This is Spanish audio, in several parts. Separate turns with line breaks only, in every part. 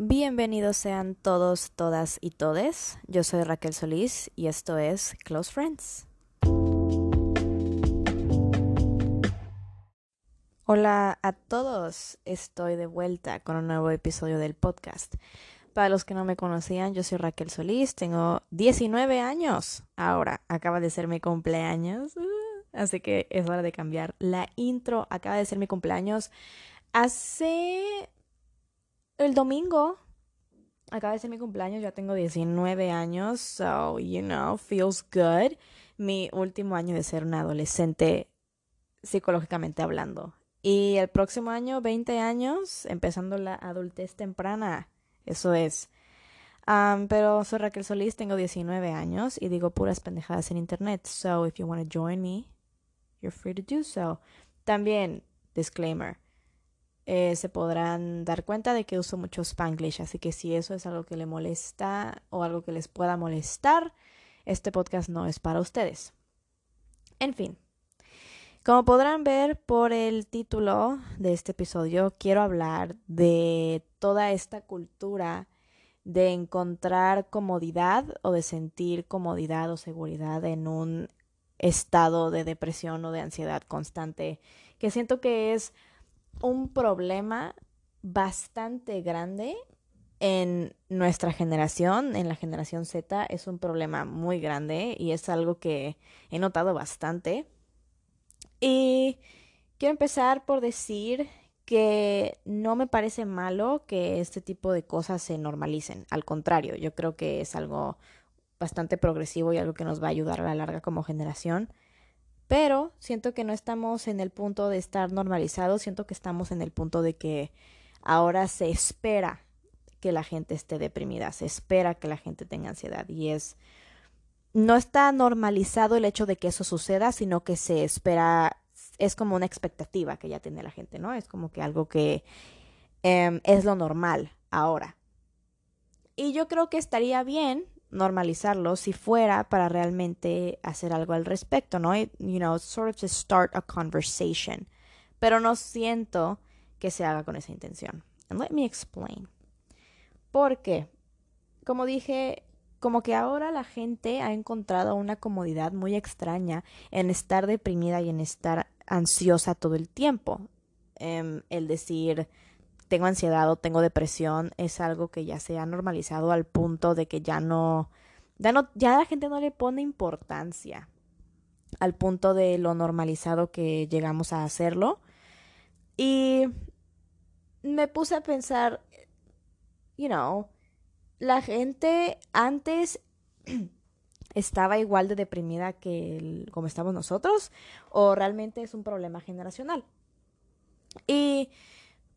Bienvenidos sean todos, todas y todes. Yo soy Raquel Solís y esto es Close Friends. Hola a todos, estoy de vuelta con un nuevo episodio del podcast. Para los que no me conocían, yo soy Raquel Solís, tengo 19 años. Ahora, acaba de ser mi cumpleaños, uh, así que es hora de cambiar la intro. Acaba de ser mi cumpleaños hace el domingo acaba de ser mi cumpleaños, ya tengo 19 años, so, you know, feels good. Mi último año de ser una adolescente psicológicamente hablando. Y el próximo año, 20 años, empezando la adultez temprana. Eso es. Um, pero soy Raquel Solís, tengo 19 años y digo puras pendejadas en internet. So, if you want to join me, you're free to do so. También, disclaimer eh, se podrán dar cuenta de que uso mucho spanglish, así que si eso es algo que le molesta o algo que les pueda molestar, este podcast no es para ustedes. En fin, como podrán ver por el título de este episodio, quiero hablar de toda esta cultura de encontrar comodidad o de sentir comodidad o seguridad en un estado de depresión o de ansiedad constante, que siento que es un problema bastante grande en nuestra generación, en la generación Z, es un problema muy grande y es algo que he notado bastante. Y quiero empezar por decir que no me parece malo que este tipo de cosas se normalicen. Al contrario, yo creo que es algo bastante progresivo y algo que nos va a ayudar a la larga como generación. Pero siento que no estamos en el punto de estar normalizados, siento que estamos en el punto de que ahora se espera que la gente esté deprimida, se espera que la gente tenga ansiedad y es no está normalizado el hecho de que eso suceda, sino que se espera, es como una expectativa que ya tiene la gente, ¿no? Es como que algo que em, es lo normal ahora. Y yo creo que estaría bien normalizarlo si fuera para realmente hacer algo al respecto, ¿no? You know, sort of to start a conversation. Pero no siento que se haga con esa intención. And let me explain. Porque, como dije, como que ahora la gente ha encontrado una comodidad muy extraña en estar deprimida y en estar ansiosa todo el tiempo. Em, el decir, tengo ansiedad o tengo depresión es algo que ya se ha normalizado al punto de que ya no, ya no, ya la gente no le pone importancia al punto de lo normalizado que llegamos a hacerlo. Y me puse a pensar, you know, la gente antes estaba igual de deprimida que como estamos nosotros o realmente es un problema generacional. Y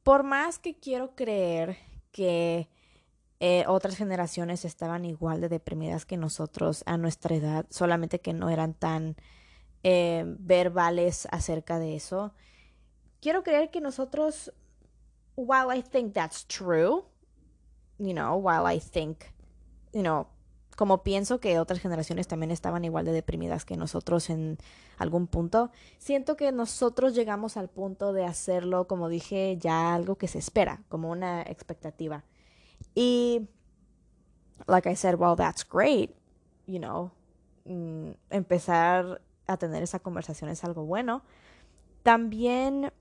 por más que quiero creer que eh, otras generaciones estaban igual de deprimidas que nosotros a nuestra edad, solamente que no eran tan eh, verbales acerca de eso. Quiero creer que nosotros, while I think that's true, you know, while I think, you know, como pienso que otras generaciones también estaban igual de deprimidas que nosotros en algún punto, siento que nosotros llegamos al punto de hacerlo, como dije, ya algo que se espera, como una expectativa. Y, like I said, well, that's great, you know, mm, empezar a tener esa conversación es algo bueno. También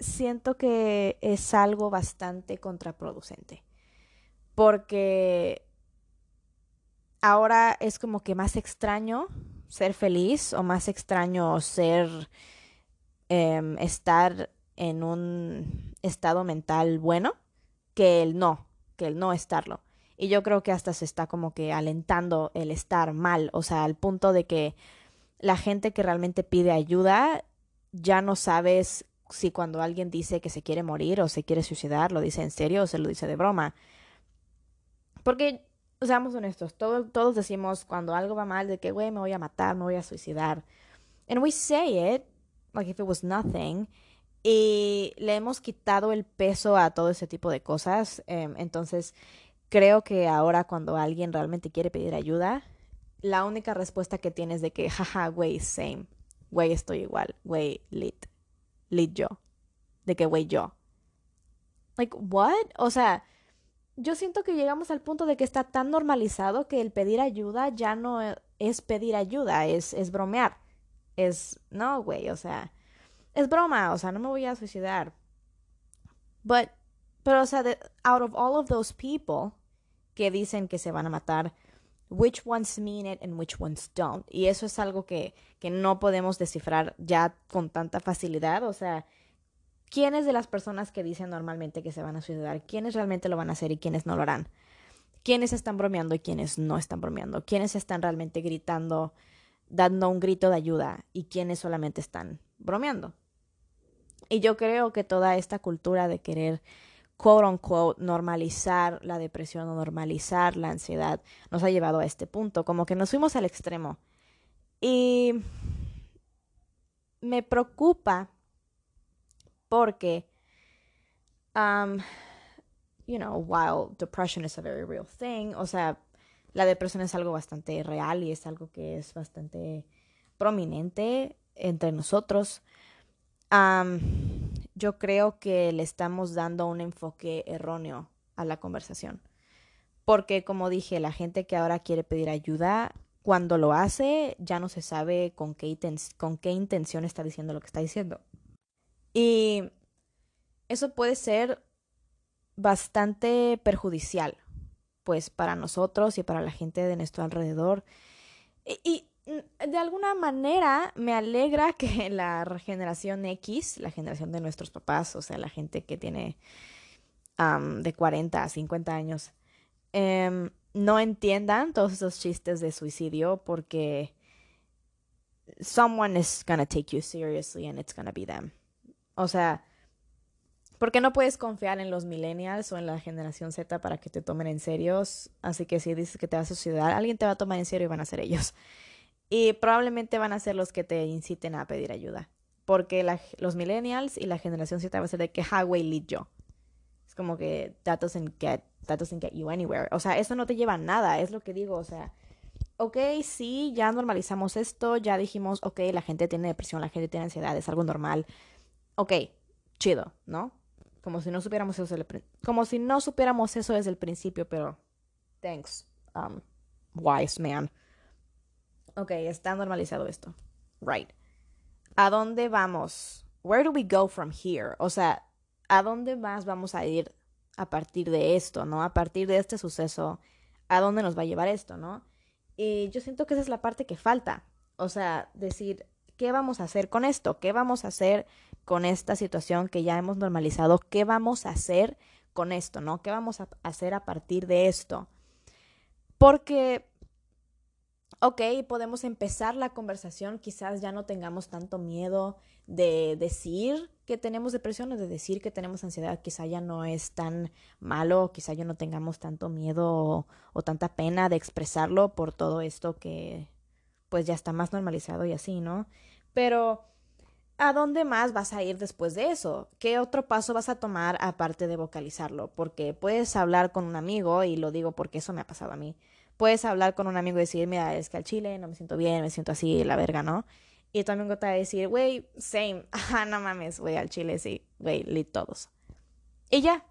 siento que es algo bastante contraproducente, porque ahora es como que más extraño ser feliz o más extraño ser em, estar en un estado mental bueno que el no, que el no estarlo. Y yo creo que hasta se está como que alentando el estar mal, o sea, al punto de que la gente que realmente pide ayuda ya no sabes si cuando alguien dice que se quiere morir o se quiere suicidar, lo dice en serio o se lo dice de broma. Porque seamos honestos, todos decimos cuando algo va mal de que, güey, me voy a matar, me voy a suicidar. And we say it like if it was nothing. Y le hemos quitado el peso a todo ese tipo de cosas. Em, entonces, creo que ahora cuando alguien realmente quiere pedir ayuda, la única respuesta que tienes de que, jaja, güey, same. Güey, estoy igual. Güey, lit. Lit yo. De que, güey, yo. Like, what? O sea, yo siento que llegamos al punto de que está tan normalizado que el pedir ayuda ya no es pedir ayuda, es, es bromear. Es, no, güey, o sea, es broma, o sea, no me voy a suicidar. But, pero, o sea, out of all of those people que dicen que se van a matar, which ones mean it and which ones don't. Y eso es algo que, que no podemos descifrar ya con tanta facilidad, o sea, quiénes de las personas que dicen normalmente que se van a suicidar, quiénes realmente lo van a hacer y quiénes no lo harán. Quiénes están bromeando y quiénes no están bromeando. Quiénes están realmente gritando, dando un grito de ayuda y quiénes solamente están bromeando. Y yo creo que toda esta cultura de querer, quote unquote, normalizar la depresión o normalizar la ansiedad nos ha llevado a este punto, como que nos fuimos al extremo. Y me preocupa porque, um, you know, while depression is a very real thing, o sea, la depresión es algo bastante real y es algo que es bastante prominente entre nosotros. Um, yo creo que le estamos dando un enfoque erróneo a la conversación. Porque, como dije, la gente que ahora quiere pedir ayuda, cuando lo hace, ya no se sabe con qué, con qué intención está diciendo lo que está diciendo. Y eso puede ser bastante perjudicial, pues para nosotros y para la gente de nuestro alrededor. Y, mm, de alguna manera me alegra que la generación X, la generación de nuestros papás, o sea, la gente que tiene de 40 a 50 años, em, no entiendan todos esos chistes de suicidio porque someone is gonna take you seriously and it's gonna be them. O sea, ¿por qué no puedes confiar en los millennials o en la generación Z para que te tomen en serio. Así que si dices que te vas a suicidar, alguien te va a tomar en serio y van a ser ellos. Y probablemente van a ser los que te inciten a pedir ayuda. Porque los millennials y la generación Z va a ser de que highway lead yo. Es como que that doesn't get, that doesn't get you anywhere. O sea, eso no te lleva a nada, es lo que digo. O sea, ok, sí, ya normalizamos esto, ya dijimos, ok, la gente tiene depresión, la gente tiene ansiedad, es algo normal ok, chido, ¿no? Como si no supiéramos eso, como si no supiéramos eso desde el principio, pero thanks, um, wise man. Ok, está normalizado esto. Right. ¿A dónde vamos? Where do we go from here? O sea, ¿a dónde más vamos a ir a partir de esto, no? A partir de este suceso, ¿a dónde nos va a llevar esto, no? Y yo siento que esa es la parte que falta. O sea, decir, ¿qué vamos a hacer con esto? ¿Qué vamos a hacer con esta situación que ya hemos normalizado? ¿Qué vamos a hacer con esto, no? ¿Qué vamos a hacer a partir de esto? Porque, ok, podemos empezar la conversación, quizás ya no tengamos tanto miedo de decir que tenemos depresión o de decir que tenemos ansiedad, quizá ya no es tan malo, quizá ya no tengamos tanto miedo o, o tanta pena de expresarlo por todo esto que pues ya está más normalizado y así, ¿no? Pero, ¿a dónde más vas a ir después de eso? ¿Qué otro paso vas a tomar aparte de vocalizarlo? Porque puedes hablar con un amigo, y lo digo porque eso me ha pasado a mí. Puedes hablar con un amigo y decir, mira, es que al chile no me siento bien, me siento así, la verga, ¿no? Y tu amigo te va a decir, güey, same, ah, no mames, güey, al chile sí, güey, lit todos. Y ya.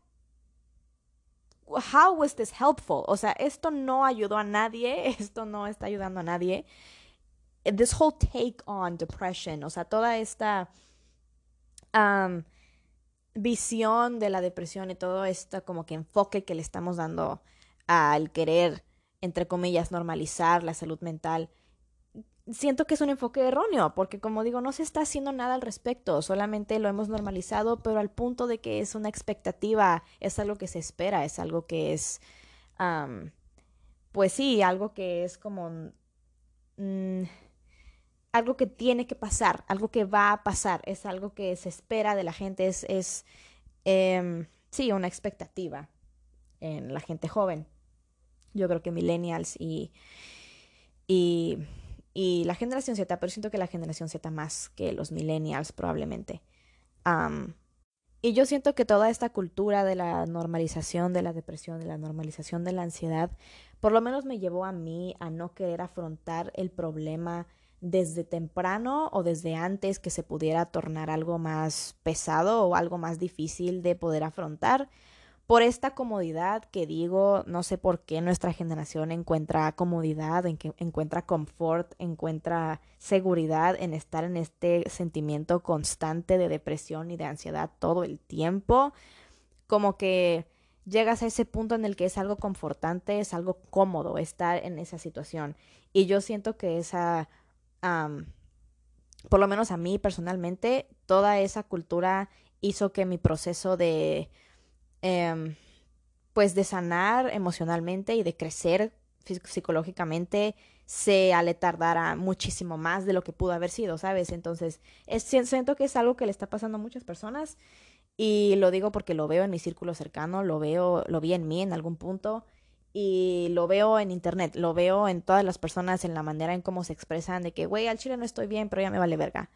How was this helpful? O sea, esto no ayudó a nadie, esto no está ayudando a nadie this whole take on depression, o sea, toda esta visión de la depresión y todo esto como que enfoque que le estamos dando al querer, entre comillas, normalizar la salud mental, siento que es un enfoque erróneo, porque como digo, no se está haciendo nada al respecto, solamente lo hemos normalizado, pero al punto de que es una expectativa, es algo que se espera, es algo que es, pues sí, algo que es como... Mm, algo que tiene que pasar, algo que va a pasar, es algo que se espera de la gente, es, es em, sí, una expectativa en la gente joven. Yo creo que millennials y, y, y la generación Z, pero siento que la generación Z más que los millennials probablemente. y yo siento que toda esta cultura de la normalización de la depresión, de la normalización de la ansiedad, por lo menos me llevó a mí a no querer afrontar el problema desde temprano o desde antes que se pudiera tornar algo más pesado o algo más difícil de poder afrontar, por esta comodidad que digo, no sé por qué nuestra generación encuentra comodidad, en que encuentra confort, encuentra seguridad en estar en este sentimiento constante de depresión y de ansiedad todo el tiempo. Como que llegas a ese punto en el que es algo confortante, es algo cómodo estar en esa situación. Y yo siento que esa, por lo menos a mí personalmente, toda esa cultura hizo que mi proceso de Em, pues de sanar emocionalmente y de crecer psicológicamente se le tardara muchísimo más de lo que pudo haber sido, ¿sabes? Entonces, es, siento que es algo que le está pasando a muchas personas y lo digo porque lo veo en mi círculo cercano, lo veo, lo vi en mí en algún punto y lo veo en internet, lo veo en todas las personas en la manera en cómo se expresan de que, güey, al chile no estoy bien, pero ya me vale verga.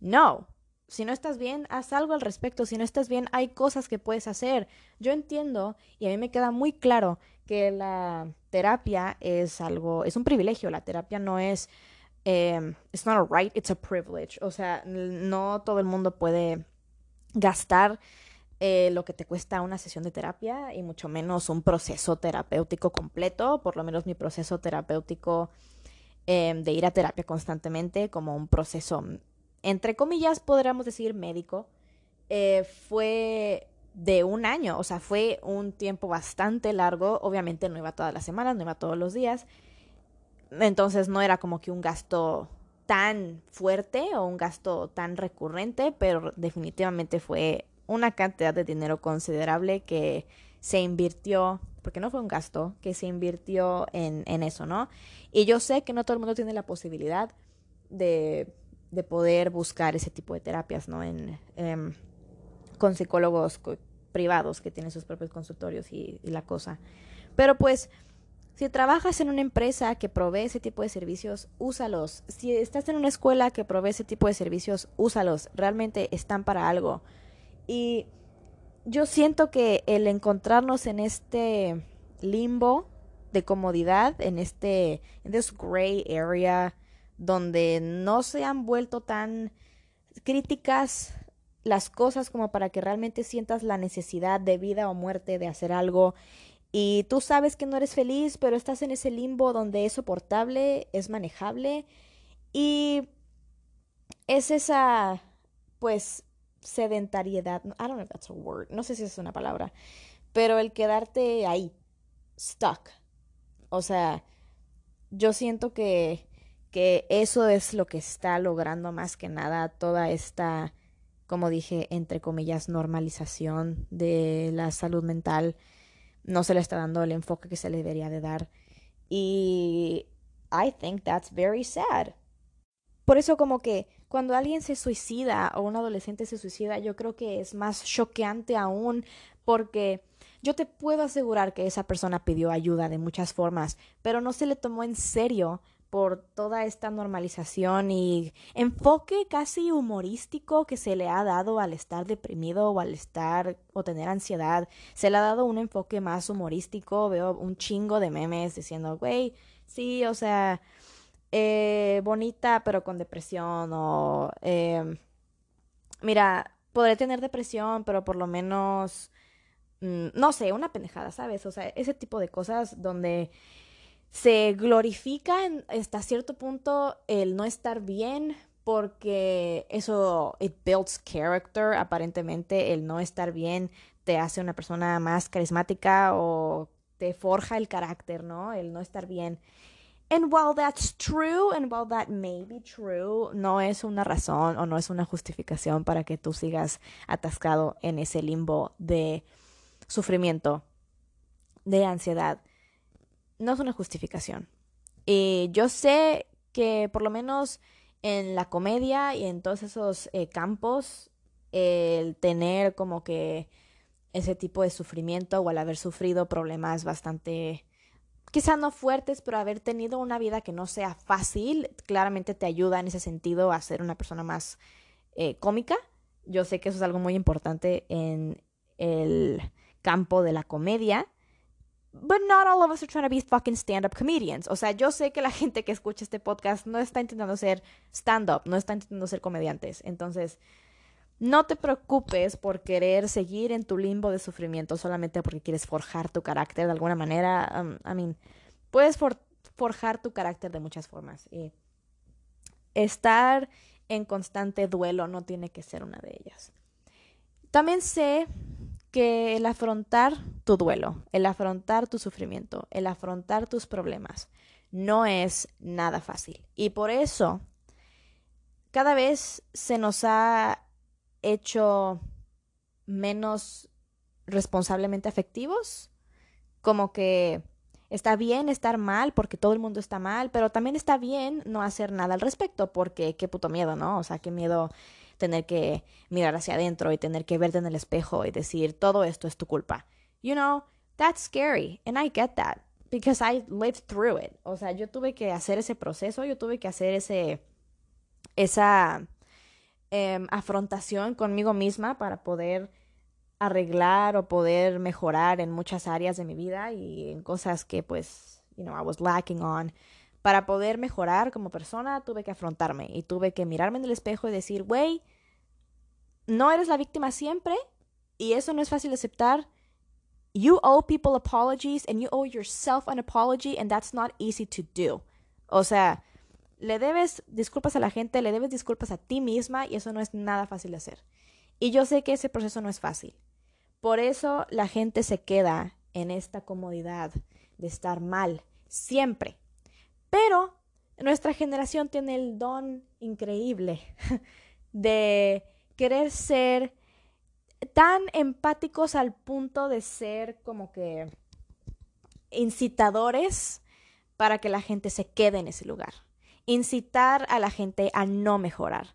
No, si no estás bien, haz algo al respecto. Si no estás bien, hay cosas que puedes hacer. Yo entiendo y a mí me queda muy claro que la terapia es algo, es un privilegio. La terapia no es, eh, it's not a right, it's a privilege. O sea, no todo el mundo puede gastar eh, lo que te cuesta una sesión de terapia y mucho menos un proceso terapéutico completo. Por lo menos mi proceso terapéutico eh, de ir a terapia constantemente como un proceso entre comillas, podríamos decir médico, eh, fue de un año, o sea, fue un tiempo bastante largo, obviamente no iba todas las semanas, no iba todos los días, entonces no era como que un gasto tan fuerte o un gasto tan recurrente, pero definitivamente fue una cantidad de dinero considerable que se invirtió, porque no fue un gasto, que se invirtió en, en eso, ¿no? Y yo sé que no todo el mundo tiene la posibilidad de de poder buscar ese tipo de terapias, ¿no? En, em, con psicólogos privados que tienen sus propios consultorios y, la cosa. Pero pues, si trabajas en una empresa que provee ese tipo de servicios, úsalos. Si estás en una escuela que provee ese tipo de servicios, úsalos. Realmente están para algo. Y yo siento que el encontrarnos en este limbo de comodidad, en este, en this gray area, donde no se han vuelto tan críticas las cosas como para que realmente sientas la necesidad de vida o muerte de hacer algo y tú sabes que no eres feliz, pero estás en ese limbo donde es soportable, es manejable y es esa pues sedentariedad, I don't know if that's a word, no sé si es una palabra, pero el quedarte ahí, stuck. O sea, yo siento que que eso es lo que está logrando más que nada toda esta, como dije, entre comillas, normalización de la salud mental. No se le está dando el enfoque que se le debería de dar. Y I think that's very sad. Por eso como que cuando alguien se suicida o un adolescente se suicida, yo creo que es más choqueante aún porque yo te puedo asegurar que esa persona pidió ayuda de muchas formas, pero no se le tomó en serio por toda esta normalización y enfoque casi humorístico que se le ha dado al estar deprimido o al estar o tener ansiedad. Se le ha dado un enfoque más humorístico. Veo un chingo de memes diciendo, güey, sí, o sea, eh, bonita pero con depresión o, eh, mira, podré tener depresión, pero por lo menos, mm, no sé, una pendejada, ¿sabes? O sea, ese tipo de cosas donde se glorifica hasta cierto punto el no estar bien porque eso it builds character aparentemente el no estar bien te hace una persona más carismática o te forja el carácter, ¿no? El no estar bien. And while that's true, and while that may be true, no es una razón o no es una justificación para que tú sigas atascado en ese limbo de sufrimiento, de ansiedad no es una justificación. Y yo sé que por lo menos en la comedia y en todos esos eh, campos, el tener como que ese tipo de sufrimiento o al haber sufrido problemas bastante, quizá no fuertes, pero haber tenido una vida que no sea fácil, claramente te ayuda en ese sentido a ser una persona más eh, cómica. Yo sé que eso es algo muy importante en el campo de la comedia But not all of us are trying to be fucking stand-up comedians. O sea, yo sé que la gente que escucha este podcast no está intentando ser stand-up, no está intentando ser comediantes. Entonces, no te preocupes por querer seguir en tu limbo de sufrimiento solamente porque quieres forjar tu carácter de alguna manera. Um, I mean, puedes forjar tu carácter de muchas formas. Y estar en constante duelo no tiene que ser una de ellas. También sé que el afrontar tu duelo, el afrontar tu sufrimiento, el afrontar tus problemas, no es nada fácil. Y por eso, cada vez se nos ha hecho menos responsablemente afectivos, como que está bien estar mal porque todo el mundo está mal, pero también está bien no hacer nada al respecto porque qué puto miedo, ¿no? O sea, qué miedo tener que mirar hacia adentro y tener que verte en el espejo y decir todo esto es tu culpa. You know, that's scary and I get that because I lived through it. O sea, yo tuve que hacer ese proceso, yo tuve que hacer ese esa Em, afrontación conmigo misma para poder arreglar o poder mejorar en muchas áreas de mi vida y en cosas que pues, you know, I was lacking on. Para poder mejorar como persona tuve que afrontarme y tuve que mirarme en el espejo y decir, güey, no eres la víctima siempre y eso no es fácil de aceptar. You owe people apologies and you owe yourself an apology and that's not easy to do. O sea, le debes disculpas a la gente, le debes disculpas a ti misma y eso no es nada fácil de hacer. Y yo sé que ese proceso no es fácil. Por eso la gente se queda en esta comodidad de estar mal siempre. Pero nuestra generación tiene el don increíble de querer ser tan empáticos al punto de ser como que incitadores para que la gente se quede en ese lugar incitar a la gente a no mejorar.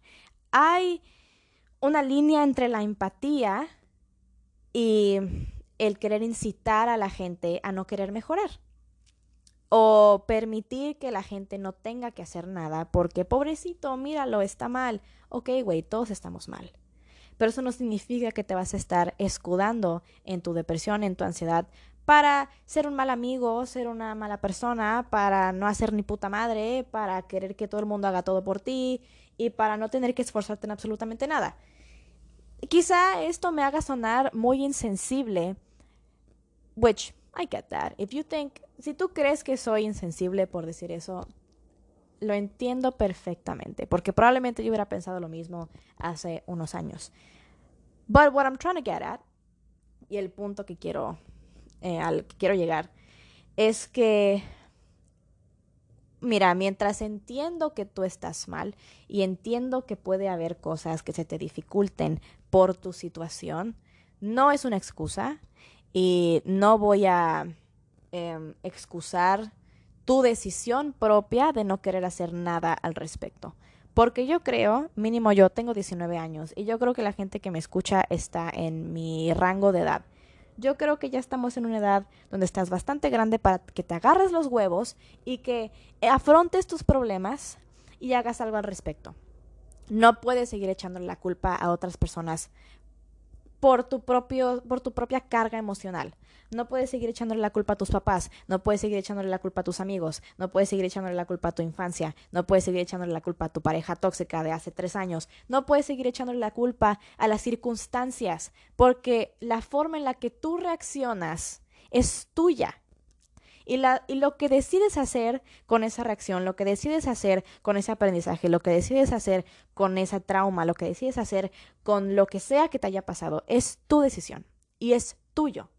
Hay una línea entre la empatía y el querer incitar a la gente a no querer mejorar. O permitir que la gente no tenga que hacer nada porque, pobrecito, míralo, está mal. Ok, güey, todos estamos mal. Pero eso no significa que te vas a estar escudando en tu depresión, en tu ansiedad, para ser un mal amigo, ser una mala persona, para no hacer ni puta madre, para querer que todo el mundo haga todo por ti y para no tener que esforzarte en absolutamente nada. Quizá esto me haga sonar muy insensible, which I get that. If you think, si tú crees que soy insensible por decir eso, lo entiendo perfectamente, porque probablemente yo hubiera pensado lo mismo hace unos años. But what I'm trying to get at, y el punto que quiero eh, al que quiero llegar es que, mira, mientras entiendo que tú estás mal y entiendo que puede haber cosas que se te dificulten por tu situación, no es una excusa y no voy a em, excusar tu decisión propia de no querer hacer nada al respecto. Porque yo creo, mínimo yo tengo 19 años y yo creo que la gente que me escucha está en mi rango de edad yo creo que ya estamos en una edad donde estás bastante grande para que te agarres los huevos y que afrontes tus problemas y hagas algo al respecto. No puedes seguir echándole la culpa a otras personas por tu, propio, por tu propia carga emocional. No puedes seguir echándole la culpa a tus papás, no puedes seguir echándole la culpa a tus amigos, no puedes seguir echándole la culpa a tu infancia, no puedes seguir echándole la culpa a tu pareja tóxica de hace tres años, no puedes seguir echándole la culpa a las circunstancias, porque la forma en la que tú reaccionas es tuya. Y, la, y, lo que decides hacer con esa reacción, lo que decides hacer con ese aprendizaje, lo que decides hacer con ese trauma, lo que decides hacer con lo que sea que te haya pasado, es tu decisión y es tuyo.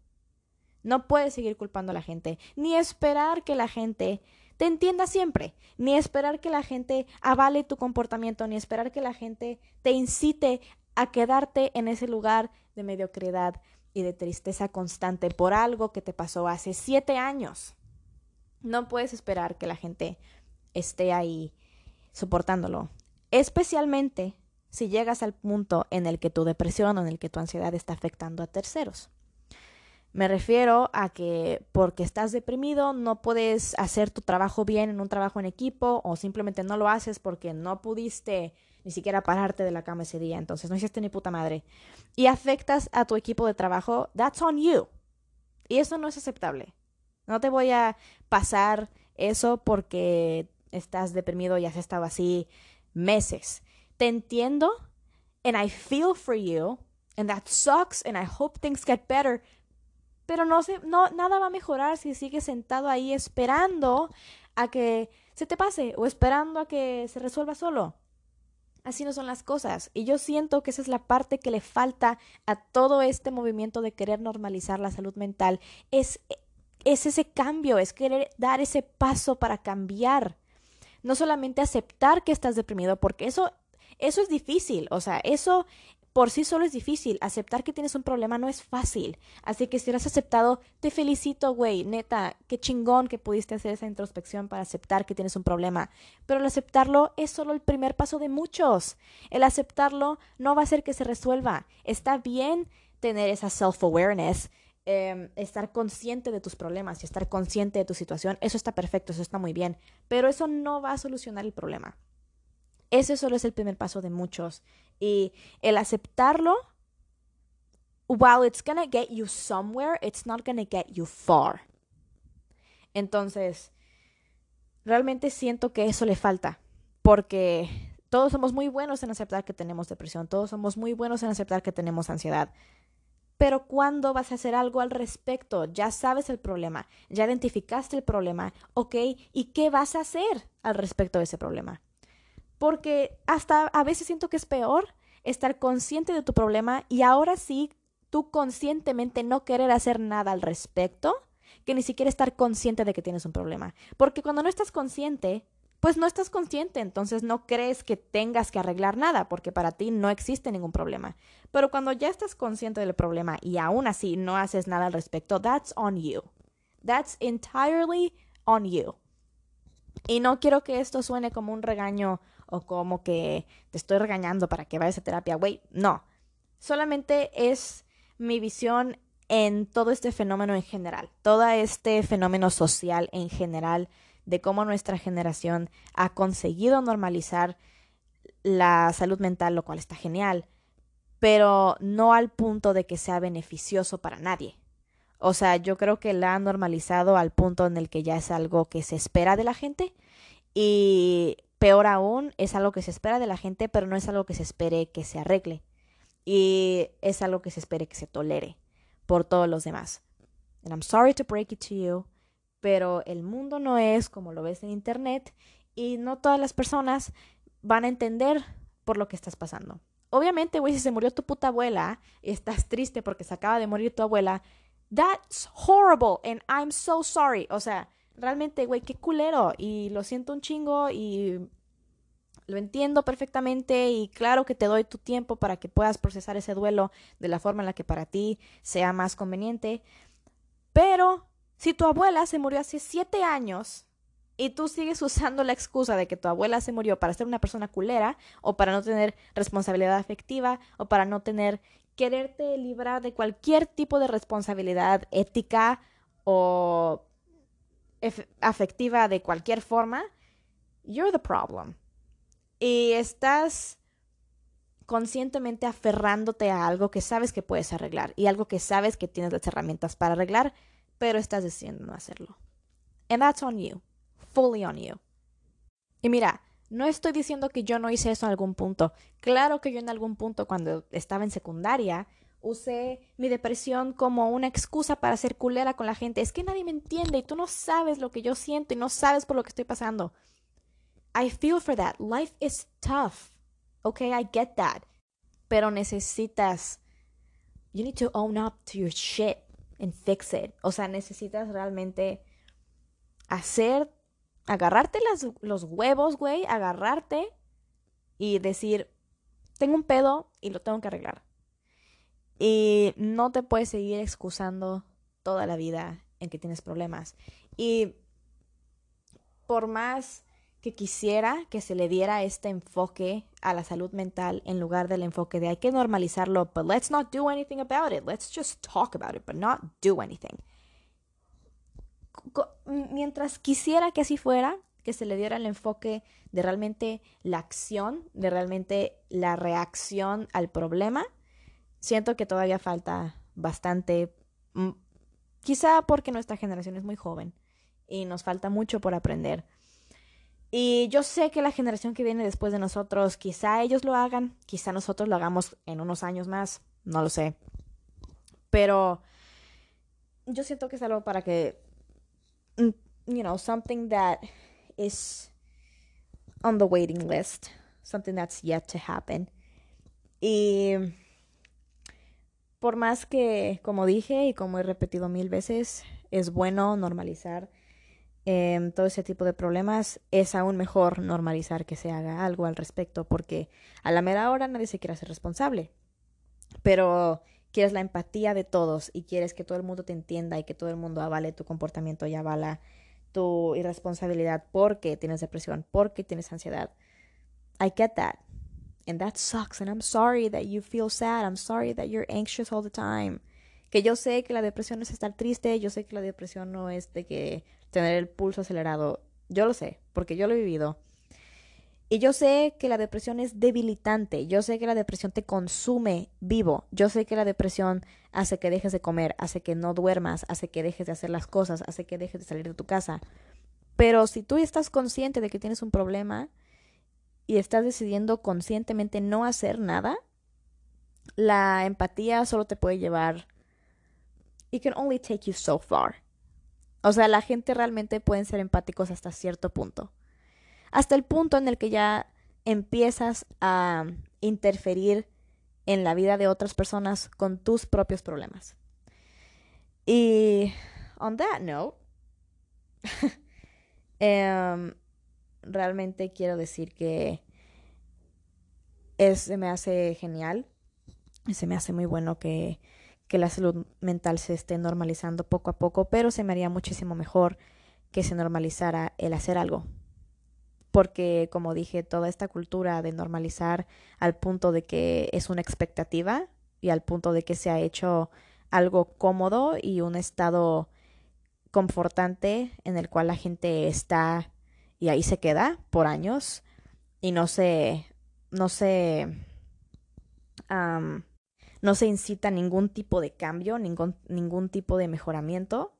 No puedes seguir culpando a la gente, ni esperar que la gente te entienda siempre, ni esperar que la gente avale tu comportamiento, ni esperar que la gente te incite a quedarte en ese lugar de mediocridad y de tristeza constante por algo que te pasó hace siete años. No puedes esperar que la gente esté ahí soportándolo, especialmente si llegas al punto en el que tu depresión o en el que tu ansiedad está afectando a terceros. Me refiero a que porque estás deprimido no puedes hacer tu trabajo bien en un trabajo en equipo o simplemente no lo haces porque no pudiste ni siquiera pararte de la cama ese día, entonces no hiciste ni puta madre. Y afectas a tu equipo de trabajo, that's on you. Y eso no es aceptable. No te voy a pasar eso porque estás deprimido y has estado así meses. Te entiendo and I feel for you, and that sucks, and I hope things get better. Pero no, se, no nada va a mejorar si sigues sentado ahí esperando a que se te pase o esperando a que se resuelva solo. Así no son las cosas. Y yo siento que esa es la parte que le falta a todo este movimiento de querer normalizar la salud mental. Es, es ese cambio, es querer dar ese paso para cambiar. No solamente aceptar que estás deprimido, porque eso, eso es difícil. O sea, eso por sí solo es difícil. Aceptar que tienes un problema no es fácil. Así que si lo has aceptado, te felicito, güey. Neta, qué chingón que pudiste hacer esa introspección para aceptar que tienes un problema. Pero el aceptarlo es solo el primer paso de muchos. El aceptarlo no va a hacer que se resuelva. Está bien tener esa self-awareness. Em, estar consciente de tus problemas y estar consciente de tu situación, eso está perfecto, eso está muy bien, pero eso no va a solucionar el problema. Ese solo es el primer paso de muchos. Y el aceptarlo, while it's gonna get you somewhere, it's not gonna get you far. Entonces, realmente siento que eso le falta. Porque todos somos muy buenos en aceptar que tenemos depresión, todos somos muy buenos en aceptar que tenemos ansiedad. Pero ¿cuándo vas a hacer algo al respecto? Ya sabes el problema, ya identificaste el problema, ¿ok? ¿Y qué vas a hacer al respecto de ese problema? porque hasta a veces siento que es peor estar consciente de tu problema y ahora sí tú conscientemente no querer hacer nada al respecto que ni siquiera estar consciente de que tienes un problema. Porque cuando no estás consciente, pues no estás consciente, entonces no crees que tengas que arreglar nada, porque para ti no existe ningún problema. Pero cuando ya estás consciente del problema y aún así no haces nada al respecto, that's on you. That's entirely on you. Y no quiero que esto suene como un regaño o como que te estoy regañando para que vayas a terapia, güey, no. Solamente es mi visión en todo este fenómeno en general, todo este fenómeno social en general, de cómo nuestra generación ha conseguido normalizar la salud mental, lo cual está genial, pero no al punto de que sea beneficioso para nadie. O sea, yo creo que la ha normalizado al punto en el que ya es algo que se espera de la gente y Peor aún, es algo que se espera de la gente, pero no es algo que se espere que se arregle. Y es algo que se espere que se tolere por todos los demás. And I'm sorry to break it to you, pero el mundo no es como lo ves en internet y no todas las personas van a entender por lo que estás pasando. Obviamente, güey, si se murió tu puta abuela y estás triste porque se acaba de morir tu abuela, that's horrible and I'm so sorry. O sea, realmente, güey, qué culero. Y lo siento un chingo y lo entiendo perfectamente y claro que te doy tu tiempo para que puedas procesar ese duelo de la forma en la que para ti sea más conveniente. Pero si tu abuela se murió hace siete años y tú sigues usando la excusa de que tu abuela se murió para ser una persona culera o para no tener responsabilidad afectiva o para no tener quererte librar de cualquier tipo de responsabilidad ética o afectiva de cualquier forma, you're the problem. Y estás conscientemente aferrándote a algo que sabes que puedes arreglar y algo que sabes que tienes las herramientas para arreglar, pero estás decidiendo no hacerlo. And that's on you. Fully on you. Y mira, no estoy diciendo que yo no hice eso en algún punto. Claro que yo en algún punto cuando estaba en secundaria usé mi depresión como una excusa para ser culera con la gente. Es que nadie me entiende y tú no sabes lo que yo siento y no sabes por lo que estoy pasando. I feel for that. Life is tough. Okay, I get that. Pero necesitas. You need to own up to your shit and fix it. O sea, necesitas realmente hacer. Agarrarte las, los huevos, güey. Agarrarte y decir: Tengo un pedo y lo tengo que arreglar y no te puedes seguir excusando toda la vida en que tienes problemas. Y por más que quisiera que se le diera este enfoque a la salud mental en lugar del enfoque de hay que normalizarlo, but let's not do anything about it. Let's just talk about it, but not do anything. Mientras quisiera que así fuera, que se le diera el enfoque de realmente la acción, de realmente la reacción al problema, siento que todavía falta bastante, mm, quizá porque nuestra generación es muy joven y nos falta mucho por aprender. Y yo sé que la generación que viene después de nosotros, quizá ellos lo hagan, quizá nosotros lo hagamos en unos años más, no lo sé. Pero yo siento que es algo para que, mm, you know, something that is on the waiting list, something that's yet to happen. Y por más que, como dije y como he repetido mil veces, es bueno normalizar Em, todo ese tipo de problemas, es aún mejor normalizar que se haga algo al respecto, porque a la mera hora nadie se quiere hacer responsable. Pero quieres la empatía de todos y quieres que todo el mundo te entienda y que todo el mundo avale tu comportamiento y avala tu irresponsabilidad porque tienes depresión, porque tienes ansiedad. I get that. And that sucks. And I'm sorry that you feel sad. I'm sorry that you're anxious all the time. Que yo sé que la depresión es estar triste, yo sé que la depresión no es de que tener el pulso acelerado. Yo lo sé, porque yo lo he vivido. Y yo sé que la depresión es debilitante, yo sé que la depresión te consume vivo, yo sé que la depresión hace que dejes de comer, hace que no duermas, hace que dejes de hacer las cosas, hace que dejes de salir de tu casa. Pero si tú estás consciente de que tienes un problema y estás decidiendo conscientemente no hacer nada, la empatía solo te puede llevar... It can only take you so far. O sea, la gente realmente pueden ser empáticos hasta cierto punto. Hasta el punto en el que ya empiezas a interferir en la vida de otras personas con tus propios problemas. Y on that note, em, realmente quiero decir que es, se me hace genial, se me hace muy bueno que que la salud mental se esté normalizando poco a poco, pero se me haría muchísimo mejor que se normalizara el hacer algo. Porque, como dije, toda esta cultura de normalizar al punto de que es una expectativa y al punto de que se ha hecho algo cómodo y un estado confortante en el cual la gente está y ahí se queda por años y no se no se no se incita ningún tipo de cambio, ningún, ningún tipo de mejoramiento.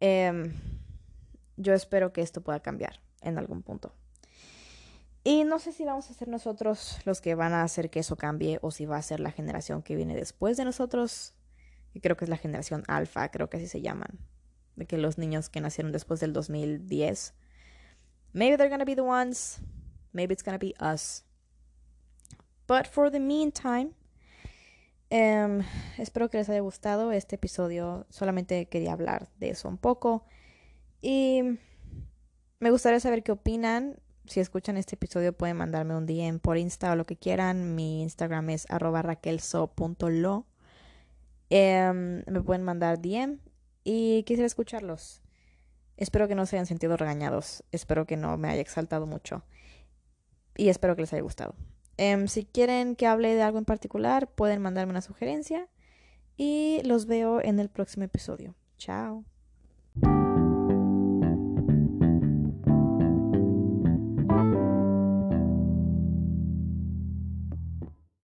Em, yo espero que esto pueda cambiar en algún punto. Y no sé si vamos a ser nosotros los que van a hacer que eso cambie o si va a ser la generación que viene después de nosotros. Y creo que es la generación alfa, creo que así se llaman. De que los niños que nacieron después del 2010. Maybe they're gonna be the ones. Maybe it's gonna be us. But for the meantime, Em, espero que les haya gustado este episodio. Solamente quería hablar de eso un poco. Y me gustaría saber qué opinan. Si escuchan este episodio pueden mandarme un DM por Insta o lo que quieran. Mi Instagram es arroba raquelso.lo. Em, me pueden mandar DM y quisiera escucharlos. Espero que no se hayan sentido regañados. Espero que no me haya exaltado mucho. Y espero que les haya gustado. Em, si quieren que hable de algo en particular, pueden mandarme una sugerencia y los veo en el próximo episodio. Chao.